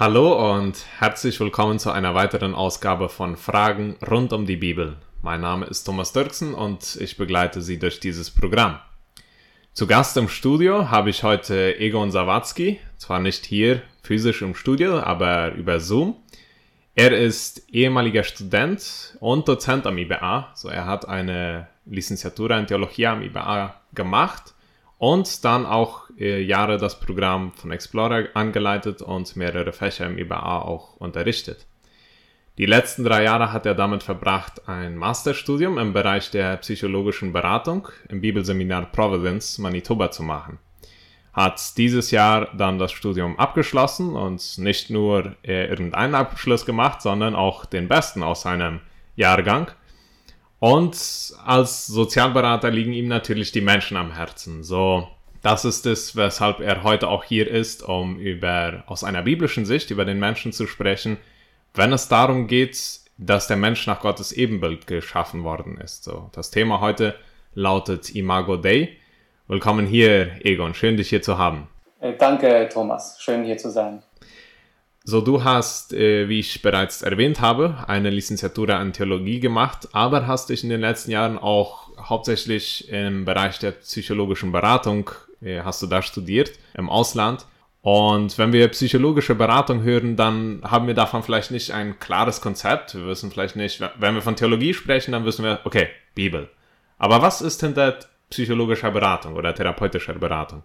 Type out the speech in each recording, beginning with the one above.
Hallo und herzlich willkommen zu einer weiteren Ausgabe von Fragen rund um die Bibel. Mein Name ist Thomas Dirksen und ich begleite Sie durch dieses Programm. Zu Gast im Studio habe ich heute Egon Sawatzki, zwar nicht hier physisch im Studio, aber über Zoom. Er ist ehemaliger Student und Dozent am IBA, so er hat eine Licenciatura in Theologie am IBA gemacht und dann auch äh, Jahre das Programm von Explorer angeleitet und mehrere Fächer im IBA auch unterrichtet. Die letzten drei Jahre hat er damit verbracht, ein Masterstudium im Bereich der psychologischen Beratung im Bibelseminar Providence, Manitoba zu machen. Hat dieses Jahr dann das Studium abgeschlossen und nicht nur äh, irgendeinen Abschluss gemacht, sondern auch den besten aus seinem Jahrgang und als Sozialberater liegen ihm natürlich die Menschen am Herzen. So, das ist es, weshalb er heute auch hier ist, um über, aus einer biblischen Sicht über den Menschen zu sprechen, wenn es darum geht, dass der Mensch nach Gottes Ebenbild geschaffen worden ist. So, das Thema heute lautet Imago Dei. Willkommen hier, Egon. Schön, dich hier zu haben. Äh, danke, Thomas. Schön, hier zu sein. So, du hast, äh, wie ich bereits erwähnt habe, eine Licenciatura an Theologie gemacht, aber hast dich in den letzten Jahren auch hauptsächlich im Bereich der psychologischen Beratung, äh, hast du da studiert, im Ausland. Und wenn wir psychologische Beratung hören, dann haben wir davon vielleicht nicht ein klares Konzept. Wir wissen vielleicht nicht, wenn wir von Theologie sprechen, dann wissen wir, okay, Bibel. Aber was ist hinter psychologischer Beratung oder therapeutischer Beratung?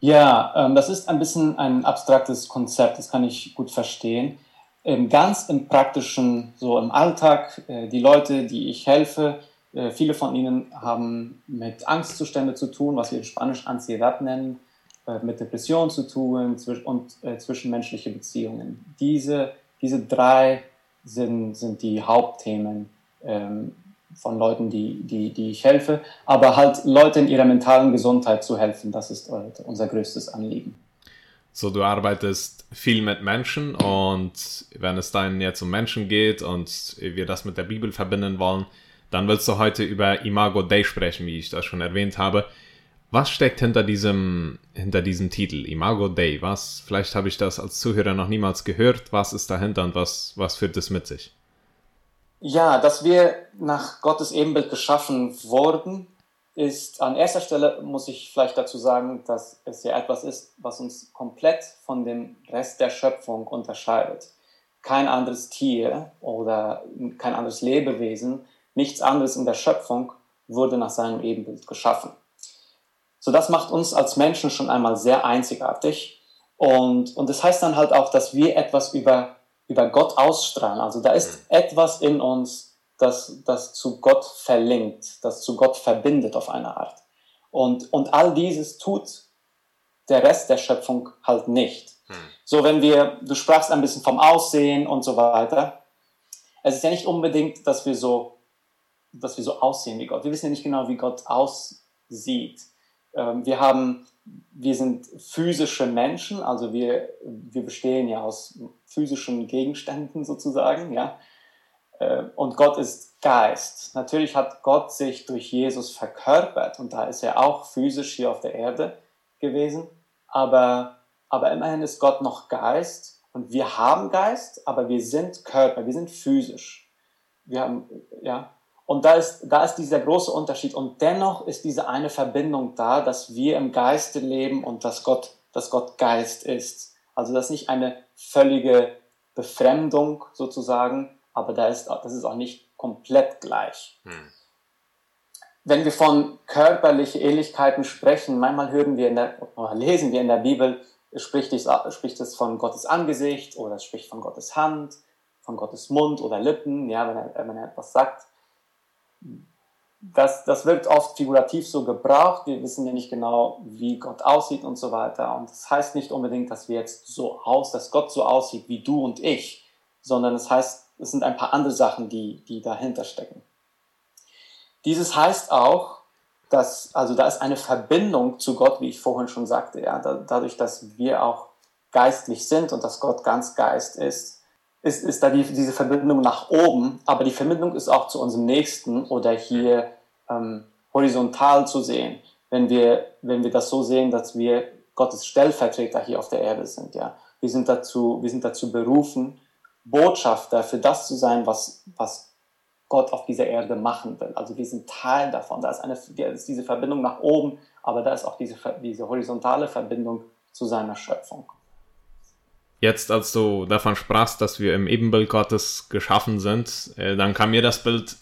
Ja, ähm, das ist ein bisschen ein abstraktes Konzept, das kann ich gut verstehen. Ähm, ganz im praktischen, so im Alltag, äh, die Leute, die ich helfe, äh, viele von ihnen haben mit Angstzustände zu tun, was wir in Spanisch Ansiedad nennen, äh, mit Depression zu tun und äh, zwischenmenschliche Beziehungen. Diese, diese drei sind, sind die Hauptthemen ähm, von Leuten, die, die, die ich helfe, aber halt Leute in ihrer mentalen Gesundheit zu helfen, das ist unser größtes Anliegen. So, du arbeitest viel mit Menschen und wenn es dann jetzt um Menschen geht und wir das mit der Bibel verbinden wollen, dann willst du heute über Imago Dei sprechen, wie ich das schon erwähnt habe. Was steckt hinter diesem, hinter diesem Titel, Imago Dei? Was, vielleicht habe ich das als Zuhörer noch niemals gehört. Was ist dahinter und was, was führt es mit sich? Ja, dass wir nach Gottes Ebenbild geschaffen wurden, ist an erster Stelle, muss ich vielleicht dazu sagen, dass es ja etwas ist, was uns komplett von dem Rest der Schöpfung unterscheidet. Kein anderes Tier oder kein anderes Lebewesen, nichts anderes in der Schöpfung wurde nach seinem Ebenbild geschaffen. So, das macht uns als Menschen schon einmal sehr einzigartig. Und, und das heißt dann halt auch, dass wir etwas über über Gott ausstrahlen. Also da ist mhm. etwas in uns, das, das zu Gott verlinkt, das zu Gott verbindet auf eine Art. Und, und all dieses tut der Rest der Schöpfung halt nicht. Hm. So, wenn wir, du sprachst ein bisschen vom Aussehen und so weiter. Es ist ja nicht unbedingt, dass wir so, dass wir so aussehen wie Gott. Wir wissen ja nicht genau, wie Gott aussieht. Ähm, wir haben wir sind physische Menschen, also wir, wir bestehen ja aus physischen Gegenständen sozusagen, ja. Äh, und Gott ist Geist. Natürlich hat Gott sich durch Jesus verkörpert und da ist er auch physisch hier auf der Erde gewesen, aber, aber immerhin ist Gott noch Geist und wir haben Geist, aber wir sind Körper, wir sind physisch. Wir haben, ja, und da ist, da ist dieser große Unterschied. Und dennoch ist diese eine Verbindung da, dass wir im Geiste leben und dass Gott, dass Gott Geist ist. Also das ist nicht eine völlige Befremdung sozusagen, aber da ist, das ist auch nicht komplett gleich. Hm. Wenn wir von körperlichen Ähnlichkeiten sprechen, manchmal hören wir in der, oder lesen wir in der Bibel, spricht es, spricht es von Gottes Angesicht oder es spricht von Gottes Hand, von Gottes Mund oder Lippen, ja, wenn er, wenn er etwas sagt das, das wird oft figurativ so gebraucht. Wir wissen ja nicht genau, wie Gott aussieht und so weiter. Und das heißt nicht unbedingt, dass wir jetzt so aus, dass Gott so aussieht wie du und ich, sondern es heißt, es sind ein paar andere Sachen, die, die dahinter stecken. Dieses heißt auch, dass, also da ist eine Verbindung zu Gott, wie ich vorhin schon sagte, ja, dadurch, dass wir auch geistlich sind und dass Gott ganz Geist ist, ist, ist da die, diese Verbindung nach oben, aber die Verbindung ist auch zu unserem Nächsten oder hier ähm, horizontal zu sehen, wenn wir, wenn wir das so sehen, dass wir Gottes Stellvertreter hier auf der Erde sind, ja. wir sind dazu, wir sind dazu berufen, Botschafter für das zu sein, was, was Gott auf dieser Erde machen will. Also wir sind Teil davon. Da ist, eine, da ist diese Verbindung nach oben, aber da ist auch diese, diese horizontale Verbindung zu seiner Schöpfung. Jetzt, als du davon sprachst, dass wir im Ebenbild Gottes geschaffen sind, äh, dann kam mir das Bild,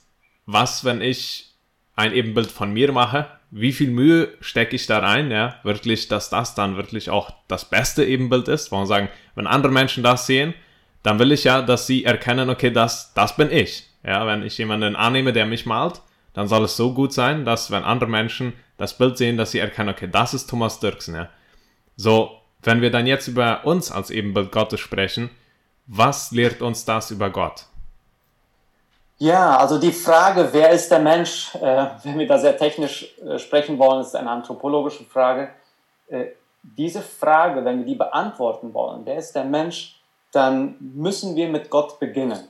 was, wenn ich ein Ebenbild von mir mache, wie viel Mühe stecke ich da rein, ja, wirklich, dass das dann wirklich auch das beste Ebenbild ist. Wollen sagen, wenn andere Menschen das sehen, dann will ich ja, dass sie erkennen, okay, das, das bin ich. Ja, wenn ich jemanden annehme, der mich malt, dann soll es so gut sein, dass wenn andere Menschen das Bild sehen, dass sie erkennen, okay, das ist Thomas Dirksen, ja. So, wenn wir dann jetzt über uns als Ebenbild Gottes sprechen, was lehrt uns das über Gott? Ja, also die Frage, wer ist der Mensch, äh, wenn wir da sehr technisch äh, sprechen wollen, ist eine anthropologische Frage. Äh, diese Frage, wenn wir die beantworten wollen, wer ist der Mensch, dann müssen wir mit Gott beginnen.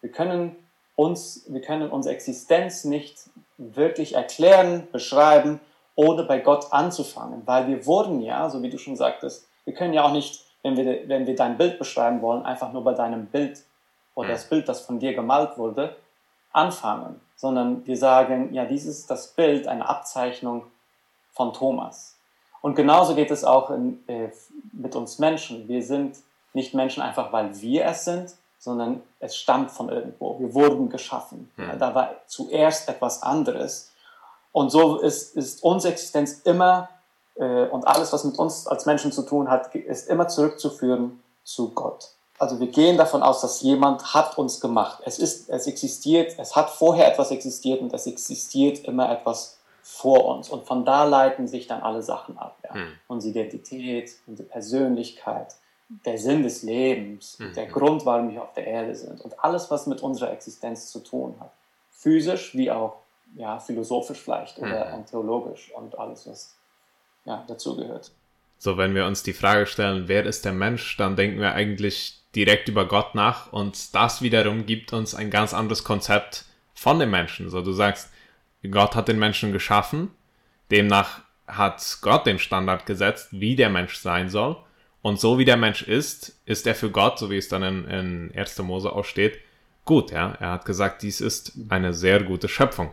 Wir können uns, wir können unsere Existenz nicht wirklich erklären, beschreiben, ohne bei Gott anzufangen, weil wir wurden ja, so wie du schon sagtest, wir können ja auch nicht, wenn wir, wenn wir dein Bild beschreiben wollen, einfach nur bei deinem Bild oder das Bild, das von dir gemalt wurde, anfangen, sondern wir sagen, ja, dieses ist das Bild, eine Abzeichnung von Thomas. Und genauso geht es auch in, äh, mit uns Menschen. Wir sind nicht Menschen einfach, weil wir es sind, sondern es stammt von irgendwo. Wir wurden geschaffen. Ja, da war zuerst etwas anderes. Und so ist, ist unsere Existenz immer äh, und alles, was mit uns als Menschen zu tun hat, ist immer zurückzuführen zu Gott. Also wir gehen davon aus, dass jemand hat uns gemacht. Es ist, es existiert, es hat vorher etwas existiert und es existiert immer etwas vor uns. Und von da leiten sich dann alle Sachen ab. Ja. Hm. Unsere Identität, unsere Persönlichkeit, der Sinn des Lebens, hm. der Grund, warum wir auf der Erde sind und alles, was mit unserer Existenz zu tun hat. Physisch wie auch ja, philosophisch vielleicht oder hm. theologisch und alles, was ja, dazugehört. So, wenn wir uns die Frage stellen, wer ist der Mensch, dann denken wir eigentlich direkt über Gott nach und das wiederum gibt uns ein ganz anderes Konzept von dem Menschen. So, du sagst, Gott hat den Menschen geschaffen, demnach hat Gott den Standard gesetzt, wie der Mensch sein soll. Und so wie der Mensch ist, ist er für Gott, so wie es dann in, in 1. Mose auch steht, gut. Ja? Er hat gesagt, dies ist eine sehr gute Schöpfung.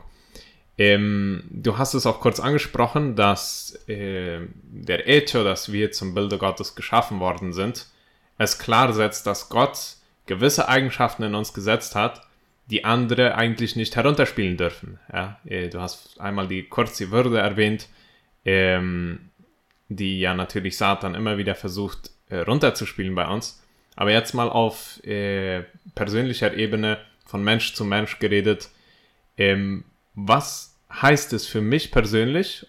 Ähm, du hast es auch kurz angesprochen, dass äh, der Ethio, dass wir zum Bilde Gottes geschaffen worden sind, es klar setzt, dass Gott gewisse Eigenschaften in uns gesetzt hat, die andere eigentlich nicht herunterspielen dürfen. Ja, äh, du hast einmal die kurze Würde erwähnt, ähm, die ja natürlich Satan immer wieder versucht äh, runterzuspielen bei uns. Aber jetzt mal auf äh, persönlicher Ebene von Mensch zu Mensch geredet. Ähm, was heißt es für mich persönlich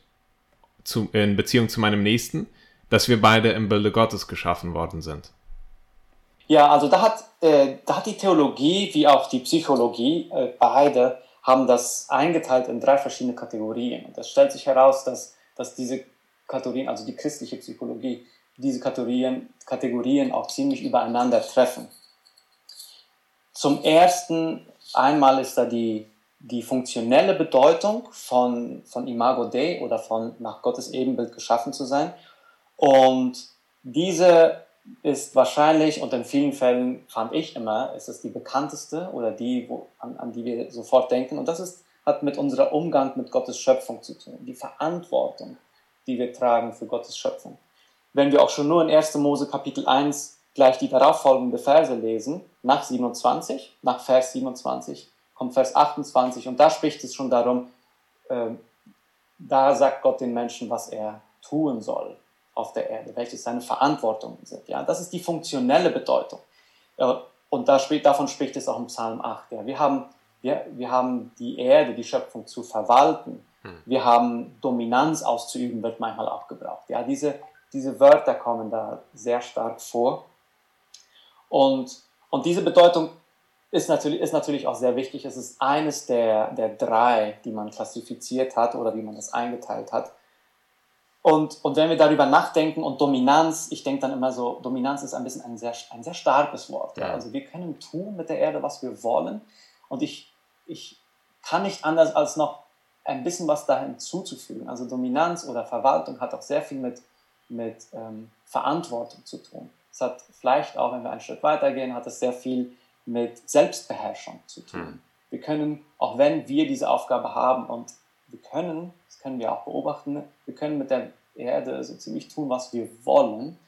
zu, in Beziehung zu meinem Nächsten, dass wir beide im Bilde Gottes geschaffen worden sind? Ja, also da hat, äh, da hat die Theologie wie auch die Psychologie, äh, beide haben das eingeteilt in drei verschiedene Kategorien. Und es stellt sich heraus, dass, dass diese Kategorien, also die christliche Psychologie, diese Kategorien, Kategorien auch ziemlich übereinander treffen. Zum ersten einmal ist da die, die funktionelle Bedeutung von, von Imago Dei oder von nach Gottes Ebenbild geschaffen zu sein. Und diese ist wahrscheinlich und in vielen Fällen fand ich immer, ist es die bekannteste oder die, wo, an, an die wir sofort denken. Und das ist, hat mit unserem Umgang mit Gottes Schöpfung zu tun, die Verantwortung, die wir tragen für Gottes Schöpfung. Wenn wir auch schon nur in 1. Mose Kapitel 1 gleich die darauffolgende Verse lesen, nach 27, nach Vers 27 kommt Vers 28 und da spricht es schon darum, äh, da sagt Gott den Menschen, was er tun soll auf der Erde, welche seine Verantwortungen sind. Ja, das ist die funktionelle Bedeutung. Und da spricht, davon spricht es auch im Psalm 8. Ja. Wir, haben, wir, wir haben die Erde, die Schöpfung zu verwalten. Hm. Wir haben Dominanz auszuüben, wird manchmal auch gebraucht. Ja, diese, diese Wörter kommen da sehr stark vor. Und, und diese Bedeutung ist natürlich, ist natürlich auch sehr wichtig. Es ist eines der, der drei, die man klassifiziert hat oder wie man das eingeteilt hat. Und, und wenn wir darüber nachdenken und Dominanz, ich denke dann immer so, Dominanz ist ein bisschen ein sehr, ein sehr starkes Wort. Ja. Also wir können tun mit der Erde, was wir wollen. Und ich, ich kann nicht anders als noch ein bisschen was da hinzuzufügen. Also Dominanz oder Verwaltung hat auch sehr viel mit, mit ähm, Verantwortung zu tun. Es hat vielleicht auch, wenn wir ein Stück weitergehen, hat es sehr viel mit Selbstbeherrschung zu tun. Mhm. Wir können, auch wenn wir diese Aufgabe haben und wir können, das können wir auch beobachten, wir können mit der Erde so ziemlich tun, was wir wollen,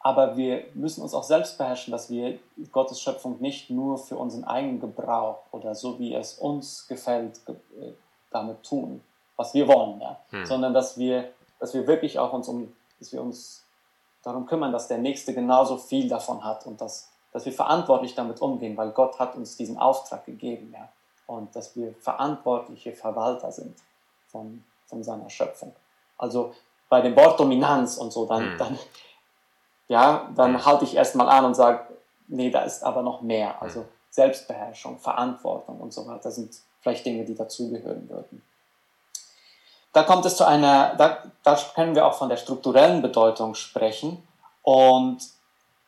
aber wir müssen uns auch selbst beherrschen, dass wir Gottes Schöpfung nicht nur für unseren eigenen Gebrauch oder so wie es uns gefällt äh, damit tun, was wir wollen, ja? Hm. sondern dass wir, dass wir wirklich auch uns um, dass wir uns darum kümmern, dass der Nächste genauso viel davon hat und dass, dass wir verantwortlich damit umgehen, weil Gott hat uns diesen Auftrag gegeben, ja, und dass wir verantwortliche Verwalter sind von, von seiner Schöpfung. Also bei dem Wort Dominanz und so, dann, hm. dann ja, dann halte ich erstmal an und sage, nee, da ist aber noch mehr. Also Selbstbeherrschung, Verantwortung und so weiter sind vielleicht Dinge, die dazugehören würden. Da kommt es zu einer, da, da können wir auch von der strukturellen Bedeutung sprechen. Und,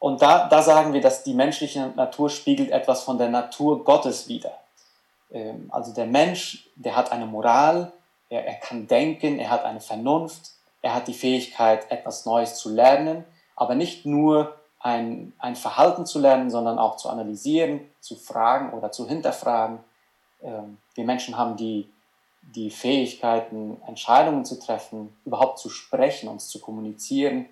und da, da sagen wir, dass die menschliche Natur spiegelt etwas von der Natur Gottes wider. Ähm, also der Mensch, der hat eine Moral, er, er kann denken, er hat eine Vernunft, er hat die Fähigkeit, etwas Neues zu lernen aber nicht nur ein, ein Verhalten zu lernen, sondern auch zu analysieren, zu fragen oder zu hinterfragen. Ähm, wir Menschen haben die, die Fähigkeiten, Entscheidungen zu treffen, überhaupt zu sprechen, uns zu kommunizieren,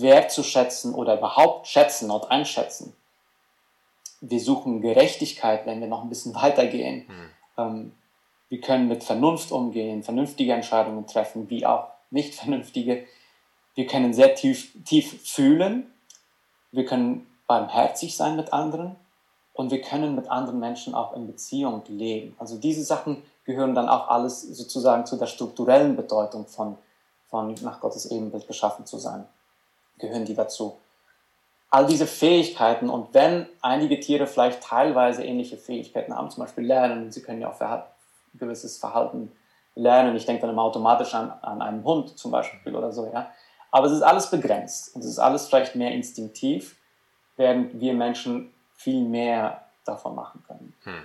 wertzuschätzen oder überhaupt schätzen und einschätzen. Wir suchen Gerechtigkeit, wenn wir noch ein bisschen weitergehen. Mhm. wir können mit Vernunft umgehen, vernünftige Entscheidungen treffen, wie auch nicht vernünftige. Wir können sehr tief, tief fühlen. Wir können barmherzig sein mit anderen. Und wir können mit anderen Menschen auch in Beziehung leben. Also diese Sachen gehören dann auch alles sozusagen zu der strukturellen Bedeutung von, von nach Gottes Ebenbild geschaffen zu sein. Gehören die dazu. All diese Fähigkeiten und wenn einige Tiere vielleicht teilweise ähnliche Fähigkeiten haben, zum Beispiel lernen, sie können ja auch ein gewisses Verhalten lernen. Ich denke dann automatisch an, an einen Hund zum Beispiel oder so, ja. Aber es ist alles begrenzt und es ist alles vielleicht mehr instinktiv, während wir Menschen viel mehr davon machen können. Hm.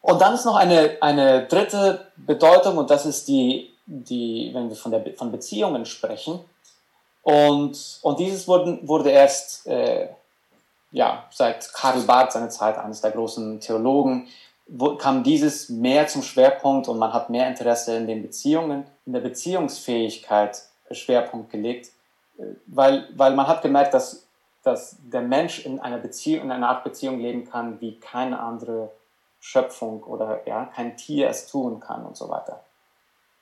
Und dann ist noch eine, eine dritte Bedeutung und das ist die, die wenn wir von, der, von Beziehungen sprechen. Und, und dieses wurde, wurde erst äh, ja, seit Karl Barth, seine Zeit, eines der großen Theologen, wo, kam dieses mehr zum Schwerpunkt und man hat mehr Interesse in den Beziehungen, in der Beziehungsfähigkeit Schwerpunkt gelegt, äh, weil, weil man hat gemerkt, dass, dass der Mensch in einer Beziehung, in einer Art Beziehung leben kann, wie keine andere Schöpfung oder ja, kein Tier es tun kann und so weiter.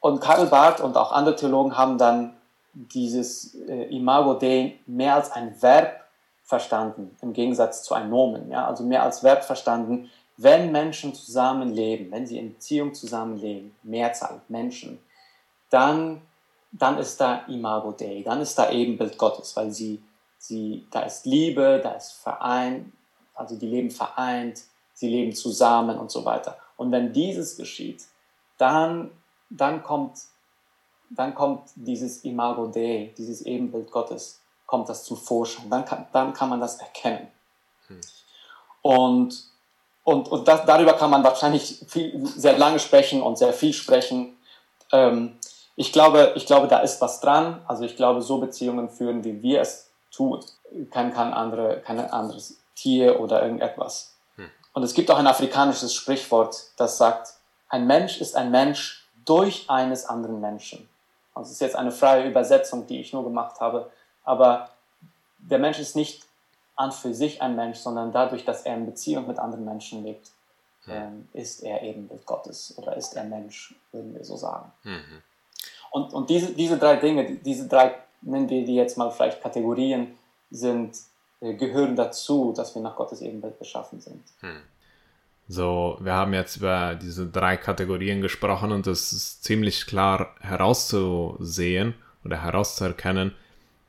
Und Karl Barth und auch andere Theologen haben dann dieses äh, Imago Dei mehr als ein Verb verstanden, im Gegensatz zu einem Nomen, ja, also mehr als Verb verstanden, wenn Menschen zusammenleben, wenn sie in Beziehung zusammenleben, Mehrzahl Menschen, dann dann ist da Imago Dei, dann ist da Ebenbild Gottes, weil sie, sie, da ist Liebe, da ist Verein, also die leben vereint, sie leben zusammen und so weiter. Und wenn dieses geschieht, dann, dann kommt, dann kommt dieses Imago Dei, dieses Ebenbild Gottes, kommt das zum Vorschein. Dann kann, dann kann man das erkennen. Hm. Und, und, und das, darüber kann man wahrscheinlich viel, sehr lange sprechen und sehr viel sprechen. Ähm, ich glaube, ich glaube, da ist was dran. Also ich glaube, so Beziehungen führen, wie wir es tun, kann kein, andere, kein anderes Tier oder irgendetwas. Hm. Und es gibt auch ein afrikanisches Sprichwort, das sagt, ein Mensch ist ein Mensch durch eines anderen Menschen. Also es ist jetzt eine freie Übersetzung, die ich nur gemacht habe. Aber der Mensch ist nicht an für sich ein Mensch, sondern dadurch, dass er in Beziehung mit anderen Menschen lebt, hm. ähm, ist er eben Bild Gottes oder ist er Mensch, würden wir so sagen. Mhm. Und, und diese, diese drei Dinge, diese drei, nennen wir die jetzt mal vielleicht Kategorien, sind, äh, gehören dazu, dass wir nach Gottes Ebenbild beschaffen sind. Hm. So, wir haben jetzt über diese drei Kategorien gesprochen und es ist ziemlich klar herauszusehen oder herauszuerkennen,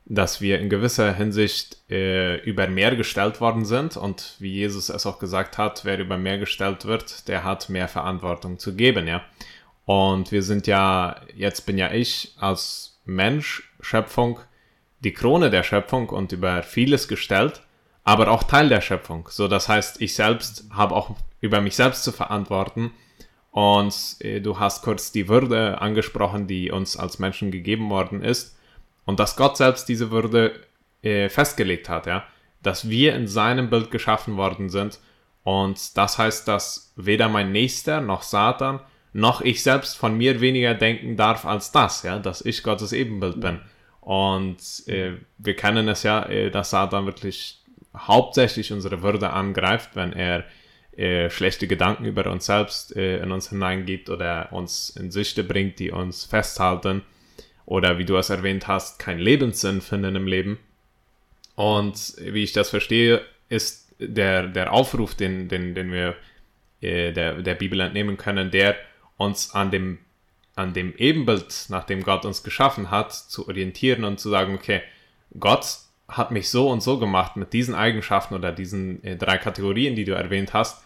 dass wir in gewisser Hinsicht äh, über mehr gestellt worden sind und wie Jesus es auch gesagt hat, wer über mehr gestellt wird, der hat mehr Verantwortung zu geben, ja. Und wir sind ja, jetzt bin ja ich als Mensch, Schöpfung, die Krone der Schöpfung und über vieles gestellt, aber auch Teil der Schöpfung. So, das heißt, ich selbst habe auch über mich selbst zu verantworten. Und äh, du hast kurz die Würde angesprochen, die uns als Menschen gegeben worden ist. Und dass Gott selbst diese Würde äh, festgelegt hat, ja, dass wir in seinem Bild geschaffen worden sind und das heißt, dass weder mein Nächster noch Satan noch ich selbst von mir weniger denken darf als das, ja, dass ich Gottes Ebenbild bin. Und äh, wir kennen es ja, äh, dass Satan wirklich hauptsächlich unsere Würde angreift, wenn er äh, schlechte Gedanken über uns selbst äh, in uns hineingibt oder uns in Süchte bringt, die uns festhalten oder wie du es erwähnt hast, keinen Lebenssinn finden im Leben. Und wie ich das verstehe, ist der, der Aufruf, den, den, den wir äh, der, der Bibel entnehmen können, der uns an dem, an dem Ebenbild, nach dem Gott uns geschaffen hat, zu orientieren und zu sagen, okay, Gott hat mich so und so gemacht mit diesen Eigenschaften oder diesen äh, drei Kategorien, die du erwähnt hast.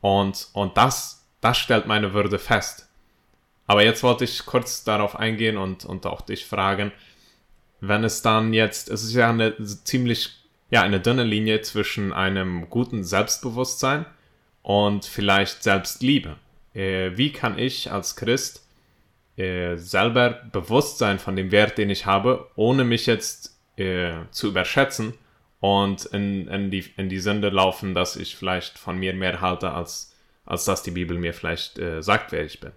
Und, und das, das stellt meine Würde fest. Aber jetzt wollte ich kurz darauf eingehen und, und auch dich fragen, wenn es dann jetzt, es ist ja eine ziemlich, ja, eine dünne Linie zwischen einem guten Selbstbewusstsein und vielleicht Selbstliebe. Äh, wie kann ich als Christ äh, selber bewusst sein von dem Wert, den ich habe, ohne mich jetzt äh, zu überschätzen und in, in, die, in die Sünde laufen, dass ich vielleicht von mir mehr halte, als, als dass die Bibel mir vielleicht äh, sagt, wer ich bin.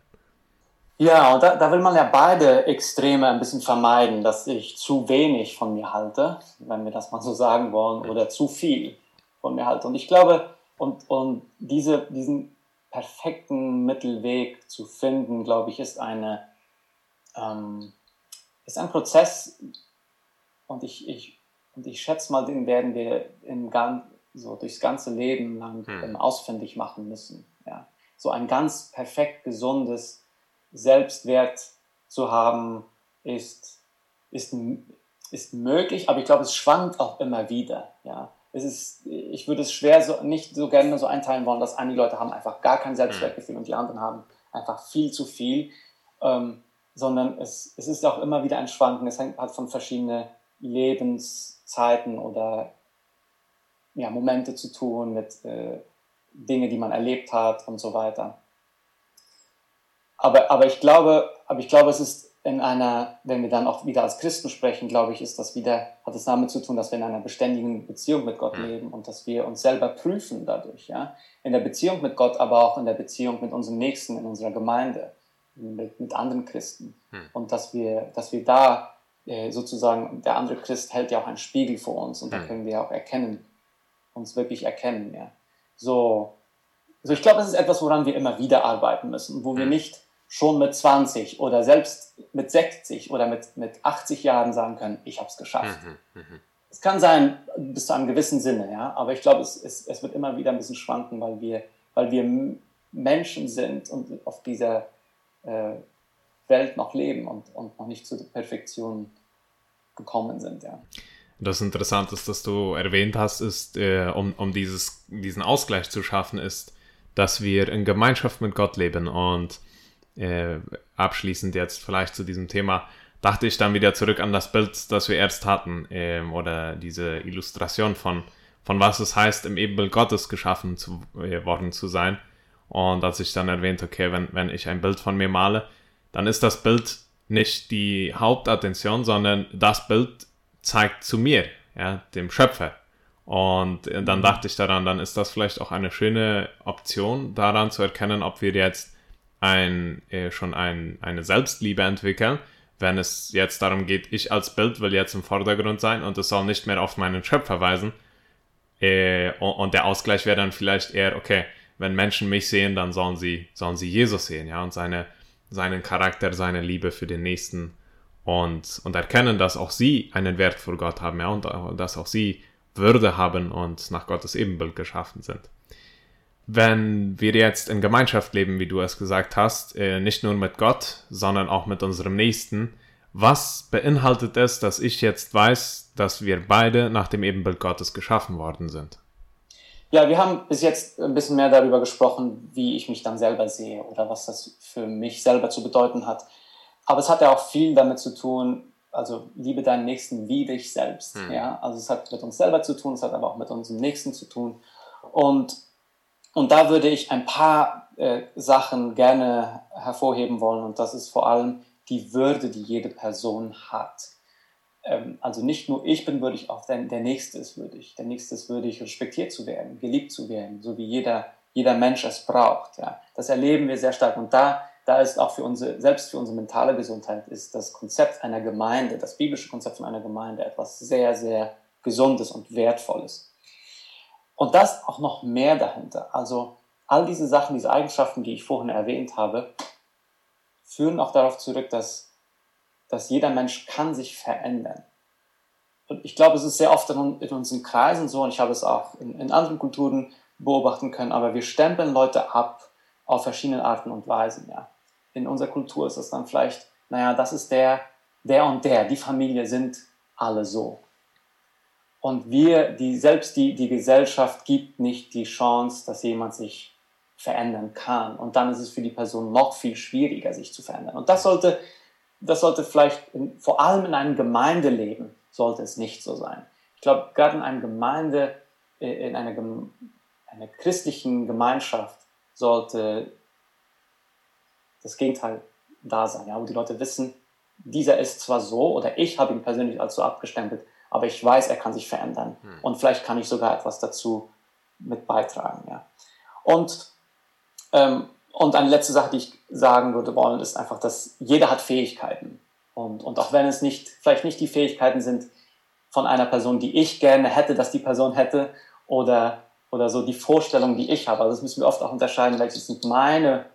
Ja, und da, da, will man ja beide Extreme ein bisschen vermeiden, dass ich zu wenig von mir halte, wenn wir das mal so sagen wollen, oder zu viel von mir halte. Und ich glaube, und, und diese, diesen perfekten Mittelweg zu finden, glaube ich, ist eine, ähm, ist ein Prozess und ich, ich, und ich schätze mal, den werden wir im Gan so durchs ganze Leben lang hm. ausfindig machen müssen. Ja. So ein ganz perfekt gesundes Selbstwert zu haben, ist, ist, ist möglich, aber ich glaube, es schwankt auch immer wieder. Ja. Es ist, ich würde es schwer so, nicht so gerne so einteilen wollen, dass einige Leute haben einfach gar kein Selbstwertgefühl hm. und die anderen haben einfach viel zu viel, ähm, sondern es, es ist auch immer wieder ein Schwanken. Es hängt halt von verschiedenen Lebenszeiten oder ja, Momente zu tun, mit äh, Dinge, die man erlebt hat und so weiter. Aber, aber, ich glaube, aber ich glaube, es ist in einer, wenn wir dann auch wieder als Christen sprechen, glaube ich, ist das wieder, hat es damit zu tun, dass wir in einer beständigen Beziehung mit Gott leben und dass wir uns selber prüfen dadurch, ja. In der Beziehung mit Gott, aber auch in der Beziehung mit unserem Nächsten, in unserer Gemeinde, mit, mit anderen Christen. Hm. Und dass wir, dass wir da sozusagen, der andere Christ hält ja auch einen Spiegel vor uns und hm. da können wir auch erkennen, uns wirklich erkennen, ja. So, so ich glaube, es ist etwas, woran wir immer wieder arbeiten müssen, wo hm. wir nicht schon mit 20 oder selbst mit 60 oder mit, mit 80 Jahren sagen können, ich habe es geschafft. Mhm, mh. Es kann sein, bis zu einem gewissen Sinne, ja, aber ich glaube, es, es, es wird immer wieder ein bisschen schwanken, weil wir, weil wir Menschen sind und auf dieser äh, Welt noch leben und, und noch nicht zur Perfektion gekommen sind, ja. Das Interessante, das du erwähnt hast, ist, äh, um, um dieses, diesen Ausgleich zu schaffen, ist, dass wir in Gemeinschaft mit Gott leben und äh, abschließend jetzt vielleicht zu diesem Thema, dachte ich dann wieder zurück an das Bild, das wir erst hatten, äh, oder diese Illustration von, von was es heißt, im Ebenbild Gottes geschaffen zu, äh, worden zu sein. Und als ich dann erwähnt, okay, wenn, wenn ich ein Bild von mir male, dann ist das Bild nicht die Hauptattention, sondern das Bild zeigt zu mir, ja, dem Schöpfer. Und äh, dann mhm. dachte ich daran, dann ist das vielleicht auch eine schöne Option, daran zu erkennen, ob wir jetzt ein, äh, schon ein, eine Selbstliebe entwickeln, wenn es jetzt darum geht, ich als Bild will jetzt im Vordergrund sein und es soll nicht mehr auf meinen Schöpfer weisen. Äh, und, und, der Ausgleich wäre dann vielleicht eher, okay, wenn Menschen mich sehen, dann sollen sie, sollen sie Jesus sehen, ja, und seine, seinen Charakter, seine Liebe für den Nächsten und, und erkennen, dass auch sie einen Wert vor Gott haben, ja, und dass auch sie Würde haben und nach Gottes Ebenbild geschaffen sind wenn wir jetzt in Gemeinschaft leben, wie du es gesagt hast, äh, nicht nur mit Gott, sondern auch mit unserem Nächsten, was beinhaltet es, dass ich jetzt weiß, dass wir beide nach dem Ebenbild Gottes geschaffen worden sind? Ja, wir haben bis jetzt ein bisschen mehr darüber gesprochen, wie ich mich dann selber sehe oder was das für mich selber zu bedeuten hat. Aber es hat ja auch viel damit zu tun, also liebe deinen Nächsten wie dich selbst. Hm. Ja? Also es hat mit uns selber zu tun, es hat aber auch mit unserem Nächsten zu tun. Und und da würde ich ein paar äh, Sachen gerne hervorheben wollen. Und das ist vor allem die Würde, die jede Person hat. Ähm, also nicht nur ich bin würdig, auch der, der Nächste ist würdig. Der Nächste ist würdig, respektiert zu werden, geliebt zu werden, so wie jeder, jeder Mensch es braucht. Ja. Das erleben wir sehr stark. Und da, da ist auch für unsere, selbst für unsere mentale Gesundheit, ist das Konzept einer Gemeinde, das biblische Konzept von einer Gemeinde etwas sehr, sehr Gesundes und Wertvolles. Und das auch noch mehr dahinter. Also all diese Sachen, diese Eigenschaften, die ich vorhin erwähnt habe, führen auch darauf zurück, dass, dass jeder Mensch kann sich verändern. Und ich glaube, es ist sehr oft in, unseren Kreisen so, und ich habe es auch in, in anderen Kulturen beobachten können, aber wir stempeln Leute ab auf verschiedene Arten und Weisen. Ja. In unserer Kultur ist es dann vielleicht, naja, das ist der, der und der, die Familie sind alle so. Und wir, die, selbst die, die Gesellschaft gibt nicht die Chance, dass jemand sich verändern kann. Und dann ist es für die Person noch viel schwieriger, sich zu verändern. Und das sollte, das sollte vielleicht in, vor allem in einem Gemeindeleben sollte es nicht so sein. Ich glaube, gerade in einer Gemeinde, äh, in einer, einer christlichen Gemeinschaft sollte das Gegenteil da sein, ja, wo die Leute wissen, dieser ist zwar so oder ich habe ihn persönlich als so abgestempelt, aber ich weiß, er kann sich verändern hm. und vielleicht kann ich sogar etwas dazu mit beitragen. Ja. Und ähm, und eine letzte Sache, die ich sagen würde wollen, ist einfach, dass jeder hat Fähigkeiten. Und, und auch wenn es nicht, vielleicht nicht die Fähigkeiten sind von einer Person, die ich gerne hätte, dass die Person hätte, oder, oder so die Vorstellungen, die ich habe. Also das müssen wir oft auch unterscheiden, welches sind meine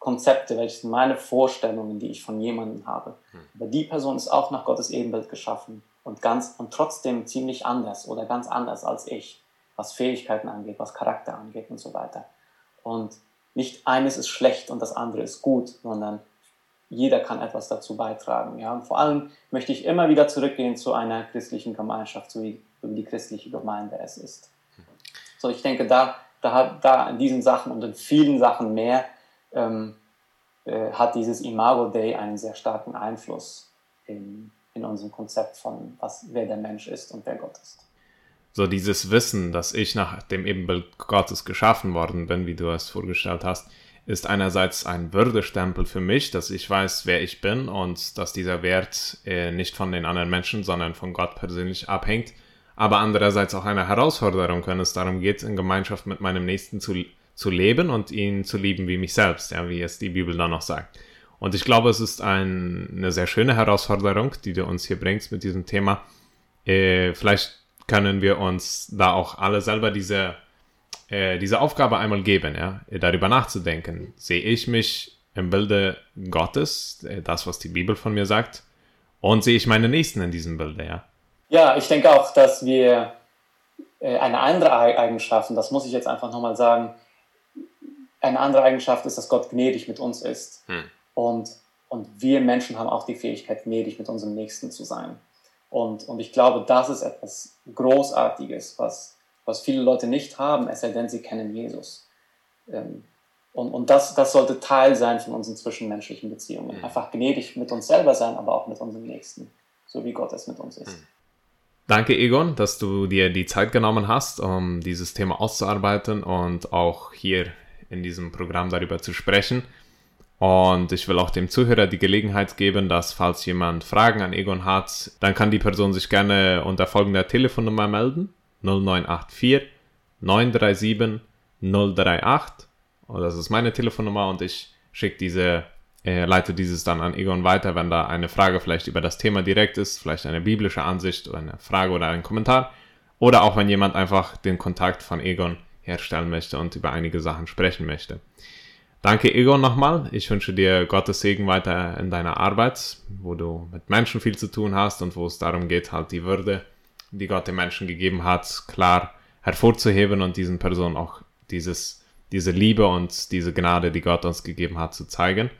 Konzepte, welche sind meine Vorstellungen, die ich von jemandem habe. Hm. Aber die Person ist auch nach Gottes Ebenbild geschaffen und ganz und trotzdem ziemlich anders oder ganz anders als ich, was Fähigkeiten angeht, was Charakter angeht und so weiter. Und nicht eines ist schlecht und das andere ist gut, sondern jeder kann etwas dazu beitragen. Ja? Und vor allem möchte ich immer wieder zurückgehen zu einer christlichen Gemeinschaft, so wie, die christliche Gemeinde es ist. So, ich denke, da, da, da in diesen Sachen und in vielen Sachen mehr ähm, äh, hat dieses Imago Day einen sehr starken Einfluss in, in unserem Konzept von, was, wer der Mensch ist und wer Gott ist so dieses Wissen, dass ich nach dem Ebenbild Gottes geschaffen worden bin, wie du es vorgestellt hast, ist einerseits ein Würdestempel für mich, dass ich weiß, wer ich bin und dass dieser Wert äh, nicht von den anderen Menschen, sondern von Gott persönlich abhängt. Aber andererseits auch eine Herausforderung, wenn es darum geht, in Gemeinschaft mit meinem Nächsten zu, zu leben und ihn zu lieben wie mich selbst, ja, wie es die Bibel dann noch sagt. Und ich glaube, es ist ein, eine sehr schöne Herausforderung, die du uns hier bringst mit diesem Thema. Äh, vielleicht können wir uns da auch alle selber diese, äh, diese Aufgabe einmal geben, ja, darüber nachzudenken. Sehe ich mich im Bilde Gottes, äh, das, was die Bibel von mir sagt, und sehe ich meine Nächsten in diesem Bilde, ja? Ja, ich denke auch, dass wir äh, eine andere Eigenschaft, und das muss ich jetzt einfach nochmal sagen, eine andere Eigenschaft ist, dass Gott gnädig mit uns ist. Hm. Und, und wir Menschen haben auch die Fähigkeit, gnädig mit unserem Nächsten zu sein. Und, und ich glaube, das ist etwas Großartiges, was, was viele Leute nicht haben, es sei denn, sie kennen Jesus. Ähm, und, und das, das sollte Teil sein von unseren zwischenmenschlichen Beziehungen. Mhm. Einfach gnädig mit uns selber sein, aber auch mit unserem Nächsten, so wie Gott es mit uns ist. Mhm. Danke, Egon, dass du dir die Zeit genommen hast, um dieses Thema auszuarbeiten und auch hier in diesem Programm darüber zu sprechen. Und ich will auch dem Zuhörer die Gelegenheit geben, dass falls jemand Fragen an Egon hat, dann kann die Person sich gerne unter folgender Telefonnummer melden. 0984 937 038. Und das ist meine Telefonnummer und ich schicke diese, äh, leite dieses dann an Egon weiter, wenn da eine Frage vielleicht über das Thema direkt ist, vielleicht eine biblische Ansicht oder eine Frage oder ein Kommentar. Oder auch wenn jemand einfach den Kontakt von Egon herstellen möchte und über einige Sachen sprechen möchte. Danke, Egon, nochmal. Ich wünsche dir Gottes Segen weiter in deiner Arbeit, wo du mit Menschen viel zu tun hast und wo es darum geht, halt die Würde, die Gott den Menschen gegeben hat, klar hervorzuheben und diesen Personen auch dieses, diese Liebe und diese Gnade, die Gott uns gegeben hat, zu zeigen.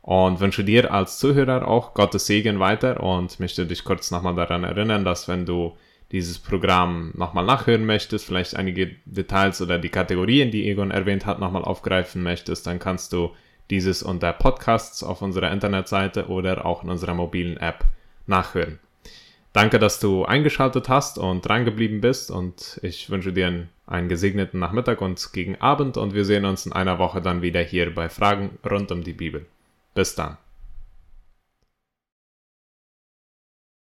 Und wünsche dir als Zuhörer auch Gottes Segen weiter und möchte dich kurz nochmal daran erinnern, dass wenn du dieses Programm nochmal nachhören möchtest, vielleicht einige Details oder die Kategorien, die Egon erwähnt hat, nochmal aufgreifen möchtest, dann kannst du dieses unter Podcasts auf unserer Internetseite oder auch in unserer mobilen App nachhören. Danke, dass du eingeschaltet hast und drangeblieben bist und ich wünsche dir einen gesegneten Nachmittag und gegen Abend und wir sehen uns in einer Woche dann wieder hier bei Fragen rund um die Bibel. Bis dann.